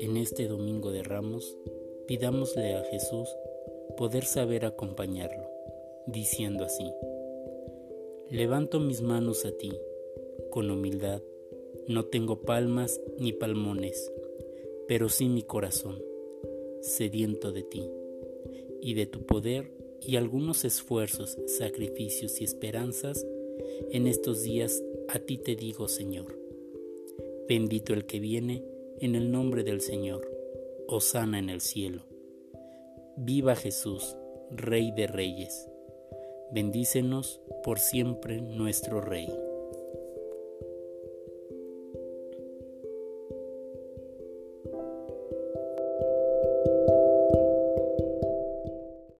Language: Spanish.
En este domingo de Ramos, pidámosle a Jesús poder saber acompañarlo, diciendo así, Levanto mis manos a ti, con humildad, no tengo palmas ni palmones, pero sí mi corazón, sediento de ti, y de tu poder y algunos esfuerzos, sacrificios y esperanzas, en estos días a ti te digo, Señor. Bendito el que viene en el nombre del Señor, Osana en el cielo. Viva Jesús, Rey de Reyes. Bendícenos por siempre nuestro Rey.